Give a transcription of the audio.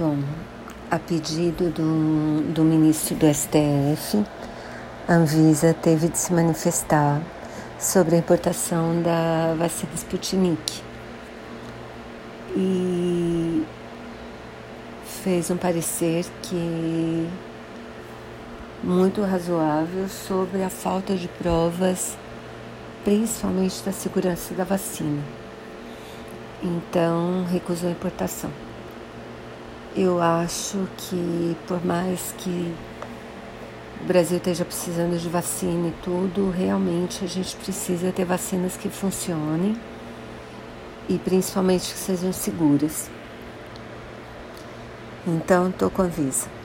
Bom, a pedido do, do ministro do STF, a Anvisa teve de se manifestar sobre a importação da vacina Sputnik e fez um parecer que muito razoável sobre a falta de provas, principalmente da segurança da vacina. Então, recusou a importação. Eu acho que, por mais que o Brasil esteja precisando de vacina e tudo, realmente a gente precisa ter vacinas que funcionem e principalmente que sejam seguras. Então, estou com a Visa.